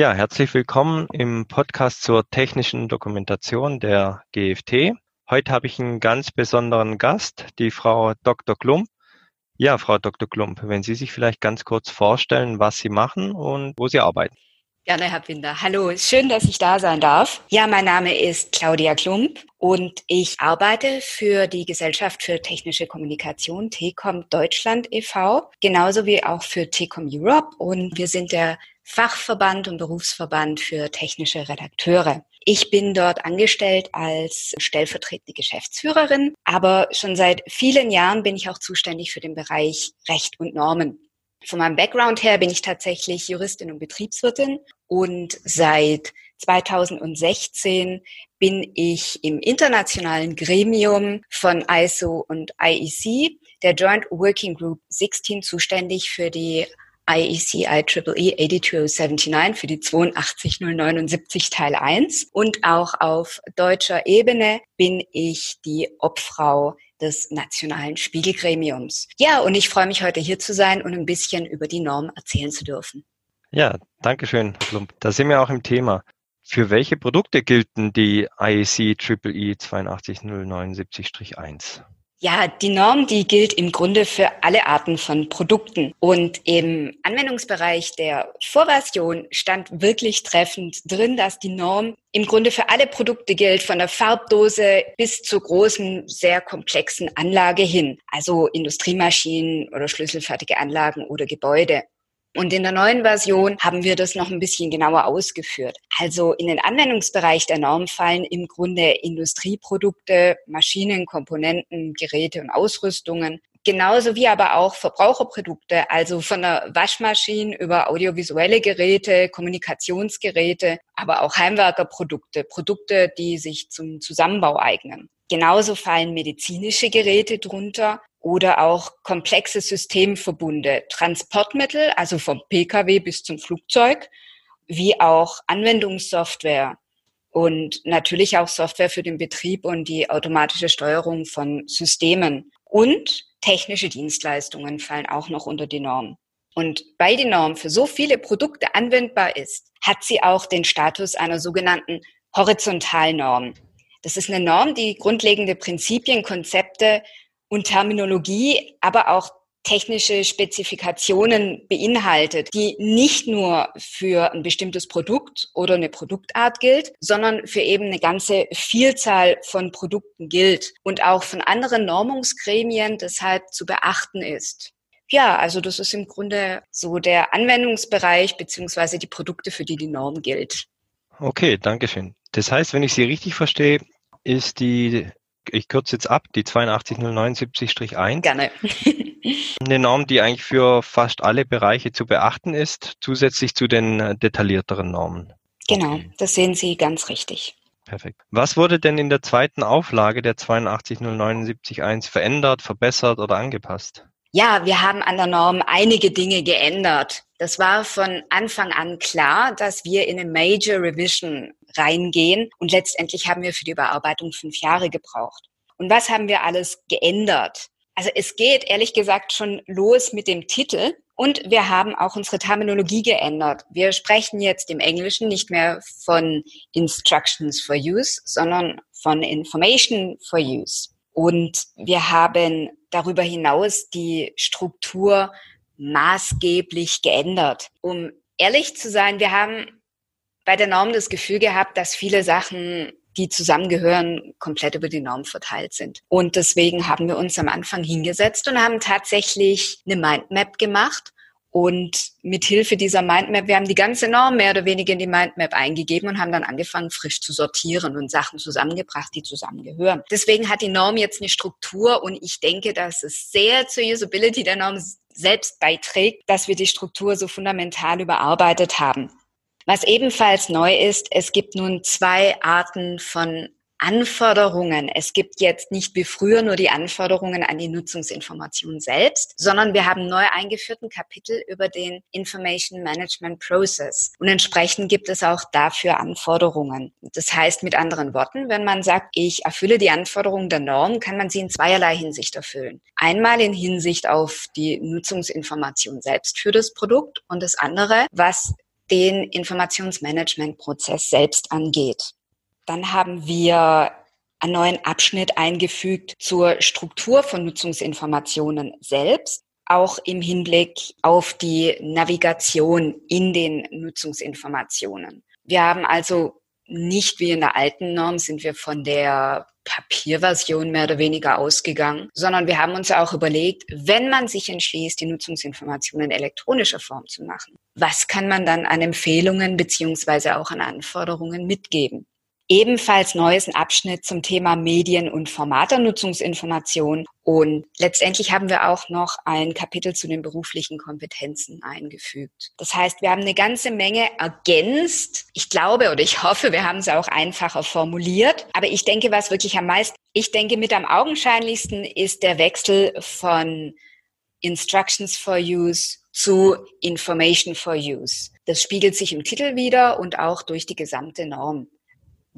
Ja, herzlich willkommen im Podcast zur technischen Dokumentation der GFT. Heute habe ich einen ganz besonderen Gast, die Frau Dr. Klump. Ja, Frau Dr. Klump, wenn Sie sich vielleicht ganz kurz vorstellen, was Sie machen und wo Sie arbeiten. Gerne, Herr Binder. Hallo, schön, dass ich da sein darf. Ja, mein Name ist Claudia Klump und ich arbeite für die Gesellschaft für technische Kommunikation TECOM Deutschland e.V., genauso wie auch für TECOM Europe und wir sind der Fachverband und Berufsverband für technische Redakteure. Ich bin dort angestellt als stellvertretende Geschäftsführerin, aber schon seit vielen Jahren bin ich auch zuständig für den Bereich Recht und Normen. Von meinem Background her bin ich tatsächlich Juristin und Betriebswirtin und seit 2016 bin ich im internationalen Gremium von ISO und IEC, der Joint Working Group 16, zuständig für die IEC IEEE 82079 für die 82079 Teil 1 und auch auf deutscher Ebene bin ich die Obfrau des Nationalen Spiegelgremiums. Ja, und ich freue mich heute hier zu sein und ein bisschen über die Norm erzählen zu dürfen. Ja, danke schön, Klump. Da sind wir auch im Thema. Für welche Produkte gelten die IEC IEEE 82079-1? Ja, die Norm, die gilt im Grunde für alle Arten von Produkten. Und im Anwendungsbereich der Vorversion stand wirklich treffend drin, dass die Norm im Grunde für alle Produkte gilt, von der Farbdose bis zur großen, sehr komplexen Anlage hin. Also Industriemaschinen oder schlüsselfertige Anlagen oder Gebäude. Und in der neuen Version haben wir das noch ein bisschen genauer ausgeführt. Also in den Anwendungsbereich der Norm fallen im Grunde Industrieprodukte, Maschinen, Komponenten, Geräte und Ausrüstungen. Genauso wie aber auch Verbraucherprodukte, also von der Waschmaschine über audiovisuelle Geräte, Kommunikationsgeräte, aber auch Heimwerkerprodukte, Produkte, die sich zum Zusammenbau eignen. Genauso fallen medizinische Geräte drunter oder auch komplexe Systemverbunde, Transportmittel, also vom Pkw bis zum Flugzeug, wie auch Anwendungssoftware und natürlich auch Software für den Betrieb und die automatische Steuerung von Systemen. Und technische Dienstleistungen fallen auch noch unter die Norm. Und weil die Norm für so viele Produkte anwendbar ist, hat sie auch den Status einer sogenannten Horizontalnorm. Das ist eine Norm, die grundlegende Prinzipien, Konzepte und Terminologie, aber auch technische Spezifikationen beinhaltet, die nicht nur für ein bestimmtes Produkt oder eine Produktart gilt, sondern für eben eine ganze Vielzahl von Produkten gilt und auch von anderen Normungsgremien deshalb zu beachten ist. Ja, also das ist im Grunde so der Anwendungsbereich beziehungsweise die Produkte, für die die Norm gilt. Okay, danke schön. Das heißt, wenn ich Sie richtig verstehe, ist die, ich kürze jetzt ab, die 82079-1. Gerne. eine Norm, die eigentlich für fast alle Bereiche zu beachten ist, zusätzlich zu den detaillierteren Normen. Genau, das sehen Sie ganz richtig. Perfekt. Was wurde denn in der zweiten Auflage der 82079-1 verändert, verbessert oder angepasst? Ja, wir haben an der Norm einige Dinge geändert. Das war von Anfang an klar, dass wir in eine Major Revision reingehen und letztendlich haben wir für die Überarbeitung fünf Jahre gebraucht. Und was haben wir alles geändert? Also es geht ehrlich gesagt schon los mit dem Titel und wir haben auch unsere Terminologie geändert. Wir sprechen jetzt im Englischen nicht mehr von Instructions for Use, sondern von Information for Use. Und wir haben darüber hinaus die Struktur maßgeblich geändert. Um ehrlich zu sein, wir haben bei der Norm das Gefühl gehabt, dass viele Sachen, die zusammengehören, komplett über die Norm verteilt sind. Und deswegen haben wir uns am Anfang hingesetzt und haben tatsächlich eine Mindmap gemacht und mit Hilfe dieser Mindmap, wir haben die ganze Norm mehr oder weniger in die Mindmap eingegeben und haben dann angefangen, frisch zu sortieren und Sachen zusammengebracht, die zusammengehören. Deswegen hat die Norm jetzt eine Struktur und ich denke, dass es sehr zur Usability der Norm selbst beiträgt, dass wir die Struktur so fundamental überarbeitet haben. Was ebenfalls neu ist, es gibt nun zwei Arten von Anforderungen. Es gibt jetzt nicht wie früher nur die Anforderungen an die Nutzungsinformation selbst, sondern wir haben neu eingeführten Kapitel über den Information Management Process. Und entsprechend gibt es auch dafür Anforderungen. Das heißt mit anderen Worten, wenn man sagt, ich erfülle die Anforderungen der Norm, kann man sie in zweierlei Hinsicht erfüllen. Einmal in Hinsicht auf die Nutzungsinformation selbst für das Produkt und das andere, was den Informationsmanagementprozess selbst angeht. Dann haben wir einen neuen Abschnitt eingefügt zur Struktur von Nutzungsinformationen selbst, auch im Hinblick auf die Navigation in den Nutzungsinformationen. Wir haben also nicht wie in der alten Norm sind wir von der Papierversion mehr oder weniger ausgegangen, sondern wir haben uns auch überlegt, wenn man sich entschließt, die Nutzungsinformationen in elektronischer Form zu machen, was kann man dann an Empfehlungen beziehungsweise auch an Anforderungen mitgeben? Ebenfalls neues ein Abschnitt zum Thema Medien- und Formaternutzungsinformation. Und letztendlich haben wir auch noch ein Kapitel zu den beruflichen Kompetenzen eingefügt. Das heißt, wir haben eine ganze Menge ergänzt. Ich glaube oder ich hoffe, wir haben es auch einfacher formuliert. Aber ich denke, was wirklich am meisten, ich denke, mit am augenscheinlichsten ist der Wechsel von Instructions for Use zu Information for Use. Das spiegelt sich im Titel wieder und auch durch die gesamte Norm.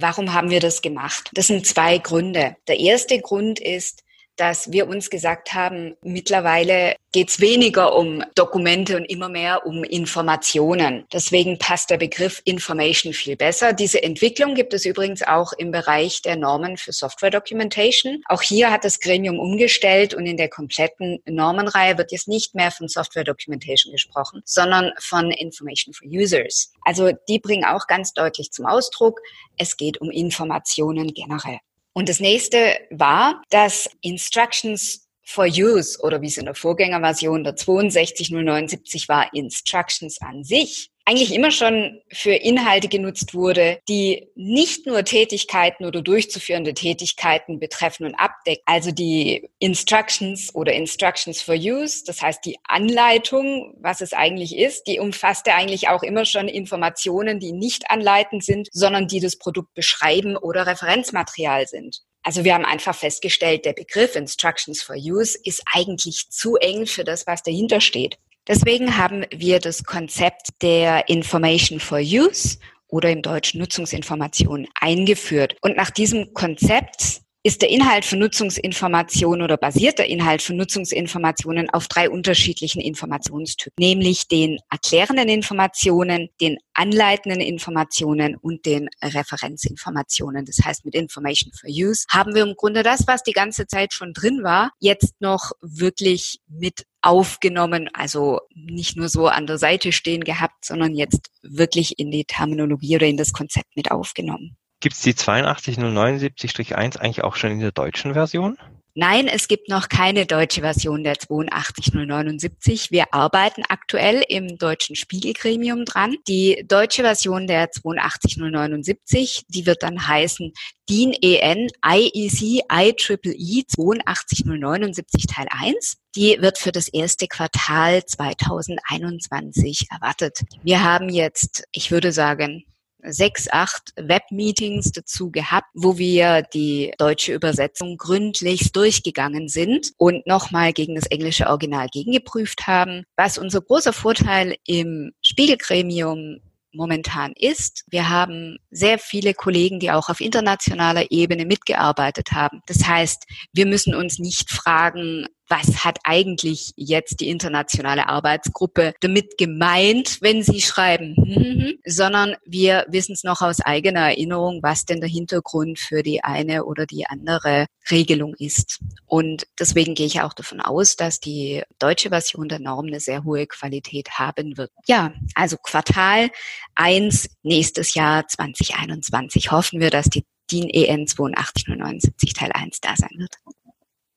Warum haben wir das gemacht? Das sind zwei Gründe. Der erste Grund ist, dass wir uns gesagt haben, mittlerweile geht es weniger um Dokumente und immer mehr um Informationen. Deswegen passt der Begriff Information viel besser. Diese Entwicklung gibt es übrigens auch im Bereich der Normen für Software Documentation. Auch hier hat das Gremium umgestellt und in der kompletten Normenreihe wird jetzt nicht mehr von Software Documentation gesprochen, sondern von Information for Users. Also die bringen auch ganz deutlich zum Ausdruck, es geht um Informationen generell. Und das nächste war, dass Instructions for Use oder wie es in der Vorgängerversion der 62079 war, Instructions an sich eigentlich immer schon für Inhalte genutzt wurde, die nicht nur Tätigkeiten oder durchzuführende Tätigkeiten betreffen und abdecken. Also die Instructions oder Instructions for Use, das heißt die Anleitung, was es eigentlich ist, die umfasste eigentlich auch immer schon Informationen, die nicht anleitend sind, sondern die das Produkt beschreiben oder Referenzmaterial sind. Also wir haben einfach festgestellt, der Begriff Instructions for Use ist eigentlich zu eng für das, was dahinter steht. Deswegen haben wir das Konzept der Information for Use oder im Deutschen Nutzungsinformation eingeführt. Und nach diesem Konzept ist der Inhalt von Nutzungsinformationen oder basiert der Inhalt von Nutzungsinformationen auf drei unterschiedlichen Informationstypen, nämlich den erklärenden Informationen, den anleitenden Informationen und den Referenzinformationen. Das heißt, mit Information for Use haben wir im Grunde das, was die ganze Zeit schon drin war, jetzt noch wirklich mit aufgenommen, also nicht nur so an der Seite stehen gehabt, sondern jetzt wirklich in die Terminologie oder in das Konzept mit aufgenommen. Gibt es die 82079-1 eigentlich auch schon in der deutschen Version? Nein, es gibt noch keine deutsche Version der 82079. Wir arbeiten aktuell im deutschen Spiegelgremium dran. Die deutsche Version der 82079, die wird dann heißen DIN EN IEC IEEE 82079 Teil 1. Die wird für das erste Quartal 2021 erwartet. Wir haben jetzt, ich würde sagen, sechs, acht Webmeetings dazu gehabt, wo wir die deutsche Übersetzung gründlichst durchgegangen sind und nochmal gegen das englische Original gegengeprüft haben. Was unser großer Vorteil im Spiegelgremium momentan ist. Wir haben sehr viele Kollegen, die auch auf internationaler Ebene mitgearbeitet haben. Das heißt, wir müssen uns nicht fragen, was hat eigentlich jetzt die internationale Arbeitsgruppe damit gemeint, wenn sie schreiben, sondern wir wissen es noch aus eigener Erinnerung, was denn der Hintergrund für die eine oder die andere Regelung ist. Und deswegen gehe ich auch davon aus, dass die deutsche Version der Norm eine sehr hohe Qualität haben wird. Ja, also Quartal eins nächstes Jahr 2021 hoffen wir, dass die DIN EN 82079 Teil 1 da sein wird.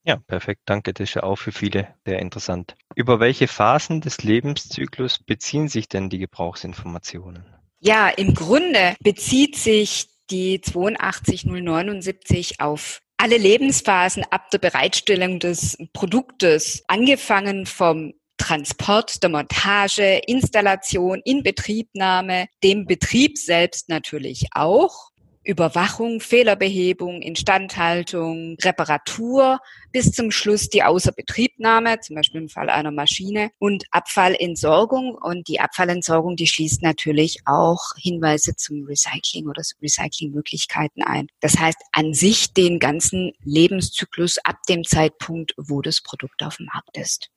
Ja, perfekt. Danke. Das ist ja auch für viele sehr interessant. Über welche Phasen des Lebenszyklus beziehen sich denn die Gebrauchsinformationen? Ja, im Grunde bezieht sich die 82079 auf alle Lebensphasen ab der Bereitstellung des Produktes, angefangen vom Transport, der Montage, Installation, Inbetriebnahme, dem Betrieb selbst natürlich auch Überwachung, Fehlerbehebung, Instandhaltung, Reparatur bis zum Schluss die Außerbetriebnahme, zum Beispiel im Fall einer Maschine und Abfallentsorgung. Und die Abfallentsorgung, die schließt natürlich auch Hinweise zum Recycling oder Recyclingmöglichkeiten ein. Das heißt an sich den ganzen Lebenszyklus ab dem Zeitpunkt, wo das Produkt auf dem Markt ist.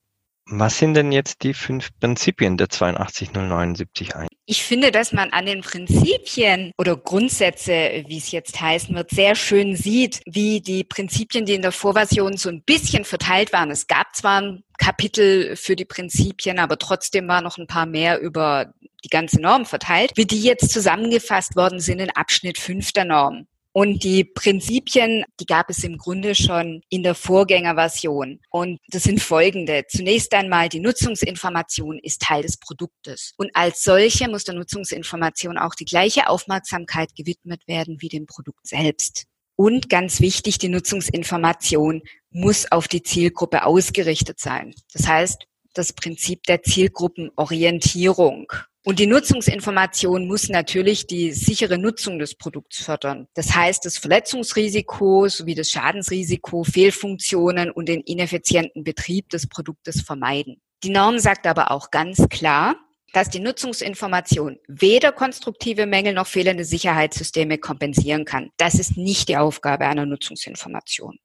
Was sind denn jetzt die fünf Prinzipien der 82079 Ich finde, dass man an den Prinzipien oder Grundsätze, wie es jetzt heißen wird, sehr schön sieht, wie die Prinzipien, die in der Vorversion so ein bisschen verteilt waren. Es gab zwar ein Kapitel für die Prinzipien, aber trotzdem war noch ein paar mehr über die ganze Norm verteilt, wie die jetzt zusammengefasst worden sind in Abschnitt 5 der Norm. Und die Prinzipien, die gab es im Grunde schon in der Vorgängerversion. Und das sind folgende. Zunächst einmal, die Nutzungsinformation ist Teil des Produktes. Und als solche muss der Nutzungsinformation auch die gleiche Aufmerksamkeit gewidmet werden wie dem Produkt selbst. Und ganz wichtig, die Nutzungsinformation muss auf die Zielgruppe ausgerichtet sein. Das heißt, das Prinzip der Zielgruppenorientierung. Und die Nutzungsinformation muss natürlich die sichere Nutzung des Produkts fördern. Das heißt, das Verletzungsrisiko sowie das Schadensrisiko, Fehlfunktionen und den ineffizienten Betrieb des Produktes vermeiden. Die Norm sagt aber auch ganz klar, dass die Nutzungsinformation weder konstruktive Mängel noch fehlende Sicherheitssysteme kompensieren kann. Das ist nicht die Aufgabe einer Nutzungsinformation.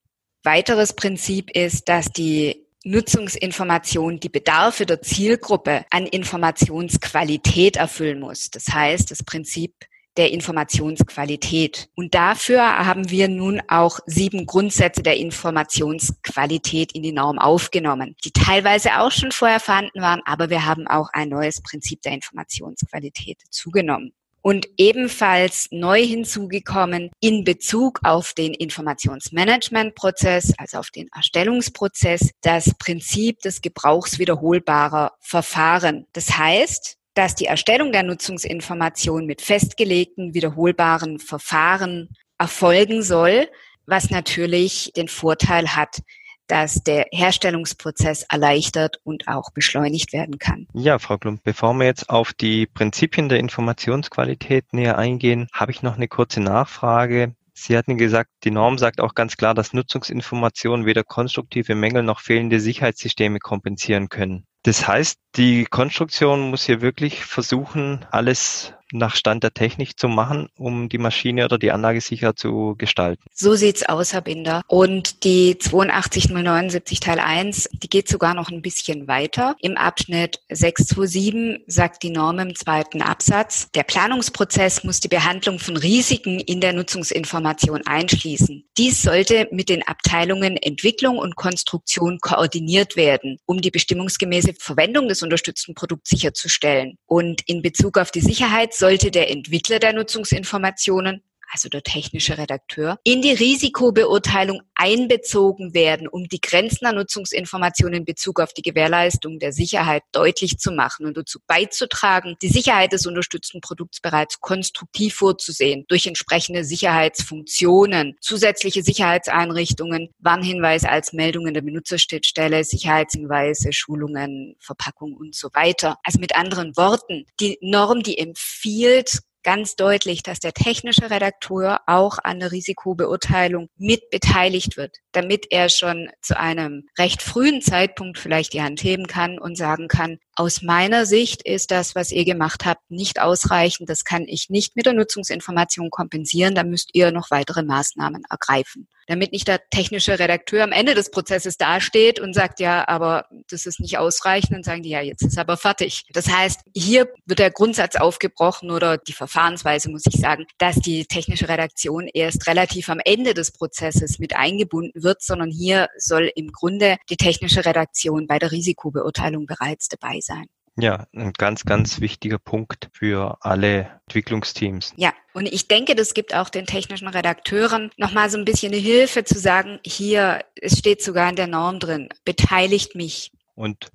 Weiteres Prinzip ist, dass die Nutzungsinformation die Bedarfe der Zielgruppe an Informationsqualität erfüllen muss. Das heißt, das Prinzip der Informationsqualität. Und dafür haben wir nun auch sieben Grundsätze der Informationsqualität in die Norm aufgenommen, die teilweise auch schon vorher vorhanden waren, aber wir haben auch ein neues Prinzip der Informationsqualität zugenommen und ebenfalls neu hinzugekommen in Bezug auf den Informationsmanagementprozess, also auf den Erstellungsprozess, das Prinzip des gebrauchswiederholbarer Verfahren. Das heißt, dass die Erstellung der Nutzungsinformation mit festgelegten, wiederholbaren Verfahren erfolgen soll, was natürlich den Vorteil hat, dass der Herstellungsprozess erleichtert und auch beschleunigt werden kann. Ja, Frau Klump, bevor wir jetzt auf die Prinzipien der Informationsqualität näher eingehen, habe ich noch eine kurze Nachfrage. Sie hatten gesagt, die Norm sagt auch ganz klar, dass Nutzungsinformationen weder konstruktive Mängel noch fehlende Sicherheitssysteme kompensieren können. Das heißt, die Konstruktion muss hier wirklich versuchen, alles nach Stand der Technik zu machen, um die Maschine oder die Anlage sicher zu gestalten. So sieht's aus, Herr Binder. Und die 82079 Teil 1, die geht sogar noch ein bisschen weiter. Im Abschnitt 627 sagt die Norm im zweiten Absatz, der Planungsprozess muss die Behandlung von Risiken in der Nutzungsinformation einschließen. Dies sollte mit den Abteilungen Entwicklung und Konstruktion koordiniert werden, um die bestimmungsgemäße Verwendung des unterstützten Produkts sicherzustellen. Und in Bezug auf die Sicherheit sollte der Entwickler der Nutzungsinformationen also der technische Redakteur, in die Risikobeurteilung einbezogen werden, um die Grenzen der Nutzungsinformationen in Bezug auf die Gewährleistung der Sicherheit deutlich zu machen und dazu beizutragen, die Sicherheit des unterstützten Produkts bereits konstruktiv vorzusehen, durch entsprechende Sicherheitsfunktionen, zusätzliche Sicherheitseinrichtungen, Warnhinweise als Meldungen der Benutzerstelle, Sicherheitshinweise, Schulungen, Verpackung und so weiter. Also mit anderen Worten, die Norm, die empfiehlt, ganz deutlich, dass der technische Redakteur auch an der Risikobeurteilung mit beteiligt wird, damit er schon zu einem recht frühen Zeitpunkt vielleicht die Hand heben kann und sagen kann, aus meiner Sicht ist das, was ihr gemacht habt, nicht ausreichend. Das kann ich nicht mit der Nutzungsinformation kompensieren. Da müsst ihr noch weitere Maßnahmen ergreifen damit nicht der technische Redakteur am Ende des Prozesses dasteht und sagt, ja, aber das ist nicht ausreichend, dann sagen die, ja, jetzt ist aber fertig. Das heißt, hier wird der Grundsatz aufgebrochen oder die Verfahrensweise, muss ich sagen, dass die technische Redaktion erst relativ am Ende des Prozesses mit eingebunden wird, sondern hier soll im Grunde die technische Redaktion bei der Risikobeurteilung bereits dabei sein. Ja, ein ganz, ganz wichtiger Punkt für alle Entwicklungsteams. Ja, und ich denke, das gibt auch den technischen Redakteuren nochmal so ein bisschen eine Hilfe zu sagen, hier, es steht sogar in der Norm drin, beteiligt mich. Und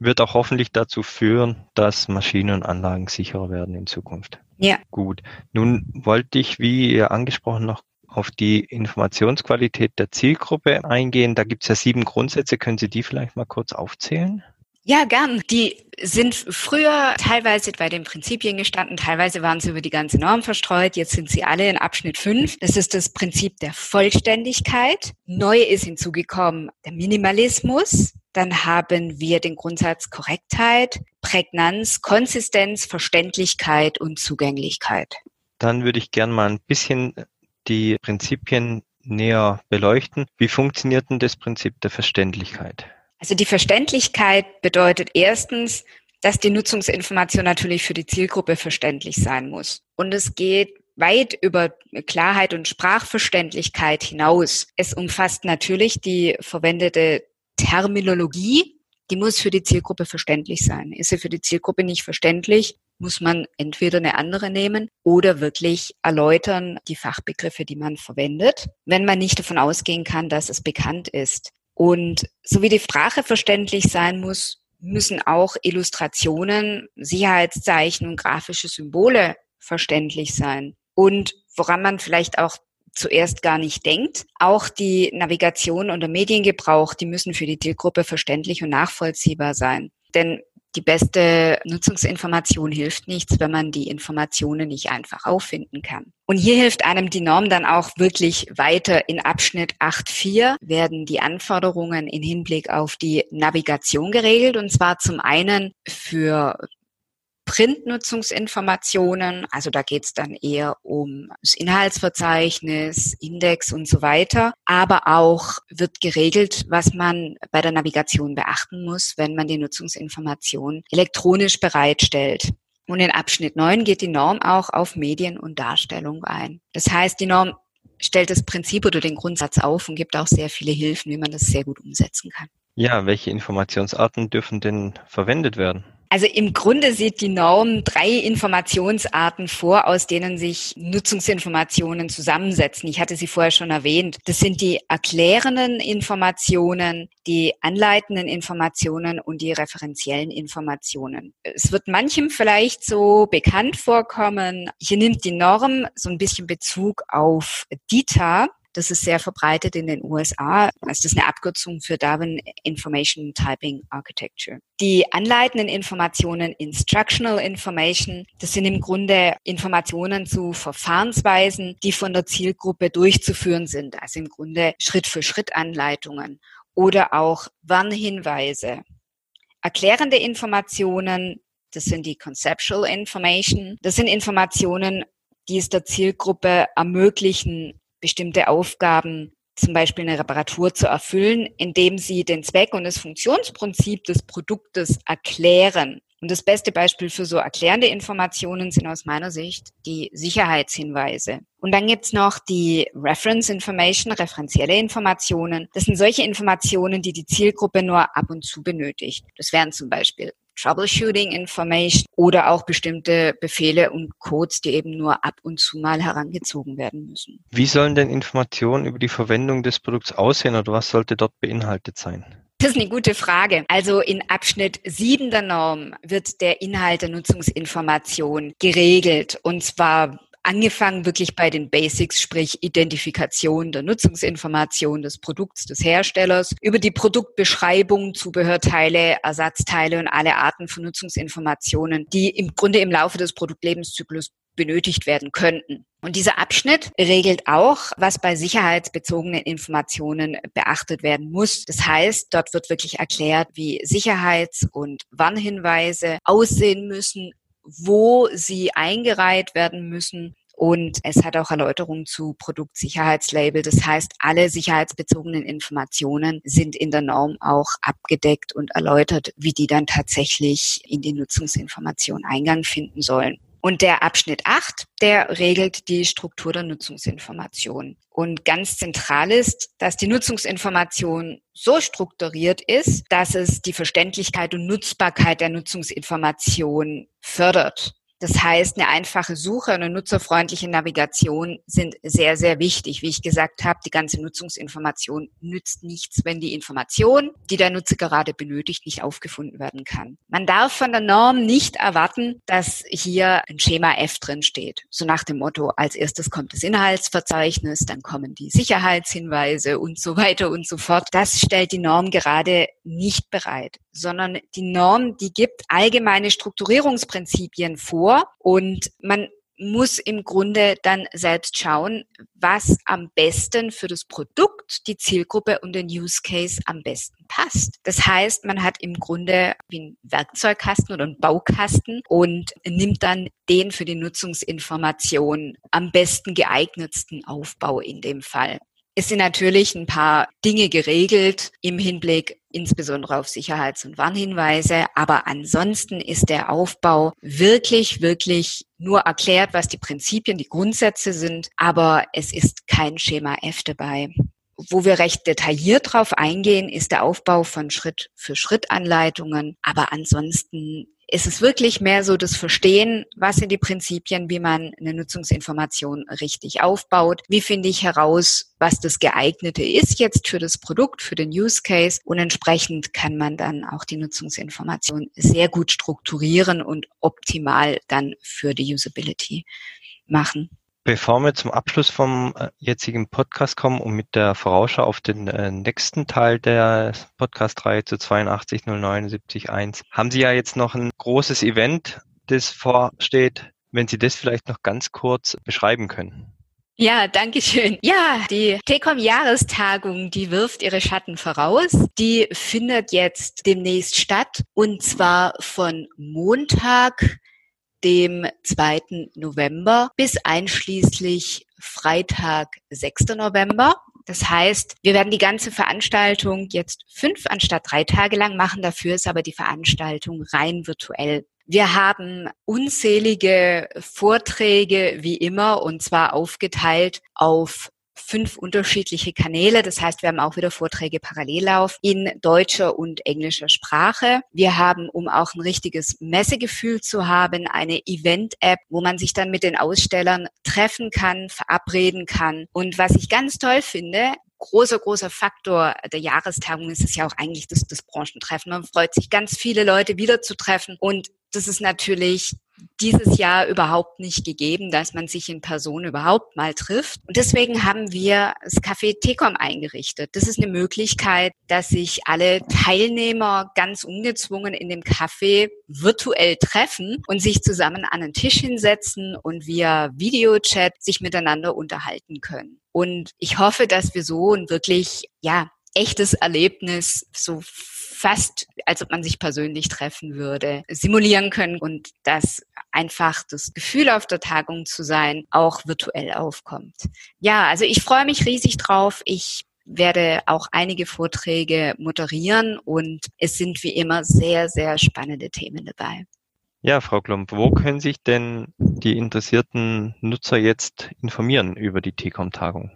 wird auch hoffentlich dazu führen, dass Maschinen und Anlagen sicherer werden in Zukunft. Ja. Gut. Nun wollte ich, wie ihr angesprochen, noch auf die Informationsqualität der Zielgruppe eingehen. Da gibt es ja sieben Grundsätze. Können Sie die vielleicht mal kurz aufzählen? Ja, gern. Die sind früher teilweise bei den Prinzipien gestanden, teilweise waren sie über die ganze Norm verstreut, jetzt sind sie alle in Abschnitt 5. Das ist das Prinzip der Vollständigkeit. Neu ist hinzugekommen der Minimalismus. Dann haben wir den Grundsatz Korrektheit, Prägnanz, Konsistenz, Verständlichkeit und Zugänglichkeit. Dann würde ich gern mal ein bisschen die Prinzipien näher beleuchten. Wie funktioniert denn das Prinzip der Verständlichkeit? Also die Verständlichkeit bedeutet erstens, dass die Nutzungsinformation natürlich für die Zielgruppe verständlich sein muss. Und es geht weit über Klarheit und Sprachverständlichkeit hinaus. Es umfasst natürlich die verwendete Terminologie, die muss für die Zielgruppe verständlich sein. Ist sie für die Zielgruppe nicht verständlich, muss man entweder eine andere nehmen oder wirklich erläutern die Fachbegriffe, die man verwendet, wenn man nicht davon ausgehen kann, dass es bekannt ist. Und so wie die Sprache verständlich sein muss, müssen auch Illustrationen, Sicherheitszeichen und grafische Symbole verständlich sein. Und woran man vielleicht auch zuerst gar nicht denkt. Auch die Navigation und der Mediengebrauch, die müssen für die Zielgruppe verständlich und nachvollziehbar sein. Denn die beste Nutzungsinformation hilft nichts, wenn man die Informationen nicht einfach auffinden kann. Und hier hilft einem die Norm dann auch wirklich weiter. In Abschnitt 8.4 werden die Anforderungen in Hinblick auf die Navigation geregelt. Und zwar zum einen für Printnutzungsinformationen, also da geht es dann eher um das Inhaltsverzeichnis, Index und so weiter. Aber auch wird geregelt, was man bei der Navigation beachten muss, wenn man die Nutzungsinformation elektronisch bereitstellt. Und in Abschnitt 9 geht die Norm auch auf Medien und Darstellung ein. Das heißt, die Norm stellt das Prinzip oder den Grundsatz auf und gibt auch sehr viele Hilfen, wie man das sehr gut umsetzen kann. Ja, welche Informationsarten dürfen denn verwendet werden? Also im Grunde sieht die Norm drei Informationsarten vor, aus denen sich Nutzungsinformationen zusammensetzen. Ich hatte sie vorher schon erwähnt. Das sind die erklärenden Informationen, die anleitenden Informationen und die referenziellen Informationen. Es wird manchem vielleicht so bekannt vorkommen. Hier nimmt die Norm so ein bisschen Bezug auf DITA. Das ist sehr verbreitet in den USA. Also das ist eine Abkürzung für Darwin Information Typing Architecture. Die anleitenden Informationen, Instructional Information, das sind im Grunde Informationen zu Verfahrensweisen, die von der Zielgruppe durchzuführen sind. Also im Grunde Schritt für Schritt Anleitungen oder auch Warnhinweise. Erklärende Informationen, das sind die Conceptual Information. Das sind Informationen, die es der Zielgruppe ermöglichen, bestimmte Aufgaben, zum Beispiel eine Reparatur zu erfüllen, indem sie den Zweck und das Funktionsprinzip des Produktes erklären. Und das beste Beispiel für so erklärende Informationen sind aus meiner Sicht die Sicherheitshinweise. Und dann gibt's noch die Reference Information, referenzielle Informationen. Das sind solche Informationen, die die Zielgruppe nur ab und zu benötigt. Das wären zum Beispiel Troubleshooting Information oder auch bestimmte Befehle und Codes, die eben nur ab und zu mal herangezogen werden müssen. Wie sollen denn Informationen über die Verwendung des Produkts aussehen oder was sollte dort beinhaltet sein? Das ist eine gute Frage. Also in Abschnitt 7 der Norm wird der Inhalt der Nutzungsinformation geregelt und zwar angefangen wirklich bei den Basics, sprich Identifikation der Nutzungsinformation des Produkts des Herstellers, über die Produktbeschreibung, Zubehörteile, Ersatzteile und alle Arten von Nutzungsinformationen, die im Grunde im Laufe des Produktlebenszyklus benötigt werden könnten. Und dieser Abschnitt regelt auch, was bei sicherheitsbezogenen Informationen beachtet werden muss. Das heißt, dort wird wirklich erklärt, wie Sicherheits- und Warnhinweise aussehen müssen, wo sie eingereiht werden müssen. Und es hat auch Erläuterungen zu Produktsicherheitslabel. Das heißt, alle sicherheitsbezogenen Informationen sind in der Norm auch abgedeckt und erläutert, wie die dann tatsächlich in die Nutzungsinformation Eingang finden sollen. Und der Abschnitt 8, der regelt die Struktur der Nutzungsinformation. Und ganz zentral ist, dass die Nutzungsinformation so strukturiert ist, dass es die Verständlichkeit und Nutzbarkeit der Nutzungsinformation fördert. Das heißt, eine einfache Suche und eine nutzerfreundliche Navigation sind sehr, sehr wichtig. Wie ich gesagt habe, die ganze Nutzungsinformation nützt nichts, wenn die Information, die der Nutzer gerade benötigt, nicht aufgefunden werden kann. Man darf von der Norm nicht erwarten, dass hier ein Schema F drin steht. So nach dem Motto, als erstes kommt das Inhaltsverzeichnis, dann kommen die Sicherheitshinweise und so weiter und so fort. Das stellt die Norm gerade nicht bereit, sondern die Norm, die gibt allgemeine Strukturierungsprinzipien vor und man muss im Grunde dann selbst schauen, was am besten für das Produkt, die Zielgruppe und den Use Case am besten passt. Das heißt, man hat im Grunde wie einen Werkzeugkasten oder einen Baukasten und nimmt dann den für die Nutzungsinformation am besten geeignetsten Aufbau in dem Fall. Es sind natürlich ein paar Dinge geregelt im Hinblick insbesondere auf Sicherheits- und Warnhinweise. Aber ansonsten ist der Aufbau wirklich, wirklich nur erklärt, was die Prinzipien, die Grundsätze sind. Aber es ist kein Schema F dabei. Wo wir recht detailliert drauf eingehen, ist der Aufbau von Schritt-für-Schritt-Anleitungen. Aber ansonsten ist es wirklich mehr so das Verstehen, was sind die Prinzipien, wie man eine Nutzungsinformation richtig aufbaut, wie finde ich heraus, was das geeignete ist jetzt für das Produkt, für den Use Case und entsprechend kann man dann auch die Nutzungsinformation sehr gut strukturieren und optimal dann für die Usability machen. Bevor wir zum Abschluss vom äh, jetzigen Podcast kommen und mit der Vorausschau auf den äh, nächsten Teil der Podcast-Reihe zu 8207971, haben Sie ja jetzt noch ein großes Event, das vorsteht. Wenn Sie das vielleicht noch ganz kurz beschreiben können. Ja, danke schön. Ja, die Telekom-Jahrestagung, die wirft ihre Schatten voraus. Die findet jetzt demnächst statt und zwar von Montag dem 2. November bis einschließlich Freitag, 6. November. Das heißt, wir werden die ganze Veranstaltung jetzt fünf anstatt drei Tage lang machen. Dafür ist aber die Veranstaltung rein virtuell. Wir haben unzählige Vorträge wie immer und zwar aufgeteilt auf fünf unterschiedliche Kanäle. Das heißt, wir haben auch wieder Vorträge parallel laufen in deutscher und englischer Sprache. Wir haben, um auch ein richtiges Messegefühl zu haben, eine Event-App, wo man sich dann mit den Ausstellern treffen kann, verabreden kann. Und was ich ganz toll finde, großer, großer Faktor der Jahrestagung ist es ja auch eigentlich das, das Branchentreffen. Man freut sich, ganz viele Leute wiederzutreffen. Und das ist natürlich dieses Jahr überhaupt nicht gegeben, dass man sich in Person überhaupt mal trifft. Und deswegen haben wir das Café Tecom eingerichtet. Das ist eine Möglichkeit, dass sich alle Teilnehmer ganz ungezwungen in dem Café virtuell treffen und sich zusammen an einen Tisch hinsetzen und via Videochat sich miteinander unterhalten können. Und ich hoffe, dass wir so ein wirklich, ja, echtes Erlebnis so fast, als ob man sich persönlich treffen würde, simulieren können und dass einfach das Gefühl auf der Tagung zu sein auch virtuell aufkommt. Ja, also ich freue mich riesig drauf. Ich werde auch einige Vorträge moderieren und es sind wie immer sehr, sehr spannende Themen dabei. Ja, Frau Klump, wo können sich denn die interessierten Nutzer jetzt informieren über die TCOM-Tagung?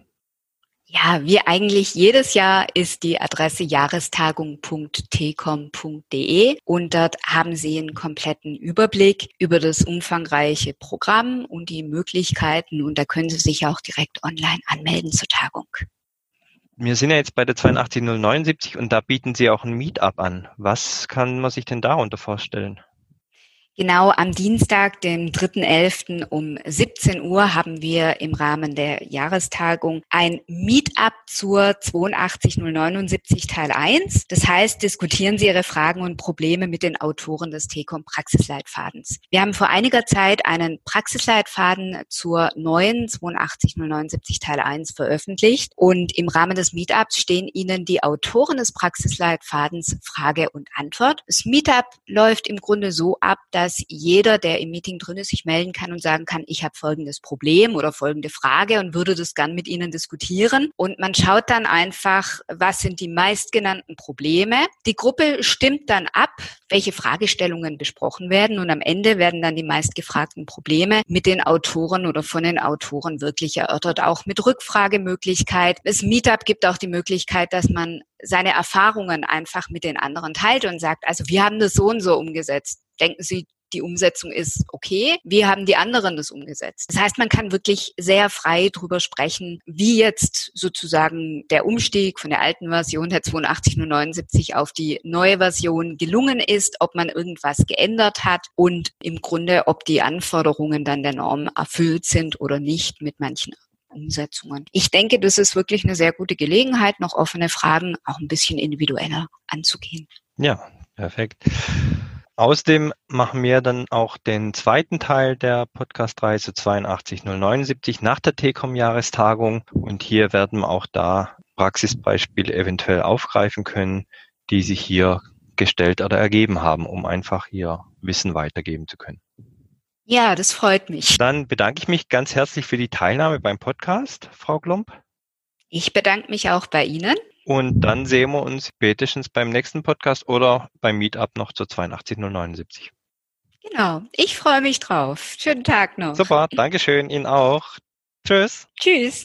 Ja, wie eigentlich jedes Jahr ist die Adresse jahrestagung.tcom.de und dort haben Sie einen kompletten Überblick über das umfangreiche Programm und die Möglichkeiten und da können Sie sich auch direkt online anmelden zur Tagung. Wir sind ja jetzt bei der 82079 und da bieten Sie auch ein Meetup an. Was kann man sich denn darunter vorstellen? Genau am Dienstag, dem 3.11. um 17 Uhr haben wir im Rahmen der Jahrestagung ein Meetup zur 82079 Teil 1. Das heißt, diskutieren Sie Ihre Fragen und Probleme mit den Autoren des TECOM Praxisleitfadens. Wir haben vor einiger Zeit einen Praxisleitfaden zur neuen 82079 Teil 1 veröffentlicht und im Rahmen des Meetups stehen Ihnen die Autoren des Praxisleitfadens Frage und Antwort. Das Meetup läuft im Grunde so ab, dass dass jeder, der im Meeting drin ist, sich melden kann und sagen kann, ich habe folgendes Problem oder folgende Frage und würde das gern mit Ihnen diskutieren. Und man schaut dann einfach, was sind die meistgenannten Probleme. Die Gruppe stimmt dann ab, welche Fragestellungen besprochen werden und am Ende werden dann die meistgefragten Probleme mit den Autoren oder von den Autoren wirklich erörtert, auch mit Rückfragemöglichkeit. Das Meetup gibt auch die Möglichkeit, dass man seine Erfahrungen einfach mit den anderen teilt und sagt, also wir haben das so und so umgesetzt. Denken Sie, die Umsetzung ist okay. Wie haben die anderen das umgesetzt? Das heißt, man kann wirklich sehr frei drüber sprechen, wie jetzt sozusagen der Umstieg von der alten Version der 8279 auf die neue Version gelungen ist, ob man irgendwas geändert hat und im Grunde, ob die Anforderungen dann der Norm erfüllt sind oder nicht mit manchen Umsetzungen. Ich denke, das ist wirklich eine sehr gute Gelegenheit, noch offene Fragen auch ein bisschen individueller anzugehen. Ja, perfekt. Außerdem machen wir dann auch den zweiten Teil der Podcast-Reise 82079 nach der TECOM-Jahrestagung. Und hier werden wir auch da Praxisbeispiele eventuell aufgreifen können, die sich hier gestellt oder ergeben haben, um einfach hier Wissen weitergeben zu können. Ja, das freut mich. Dann bedanke ich mich ganz herzlich für die Teilnahme beim Podcast, Frau Klump. Ich bedanke mich auch bei Ihnen. Und dann sehen wir uns spätestens beim nächsten Podcast oder beim Meetup noch zur 82079. Genau, ich freue mich drauf. Schönen Tag noch. Super, Dankeschön, Ihnen auch. Tschüss. Tschüss.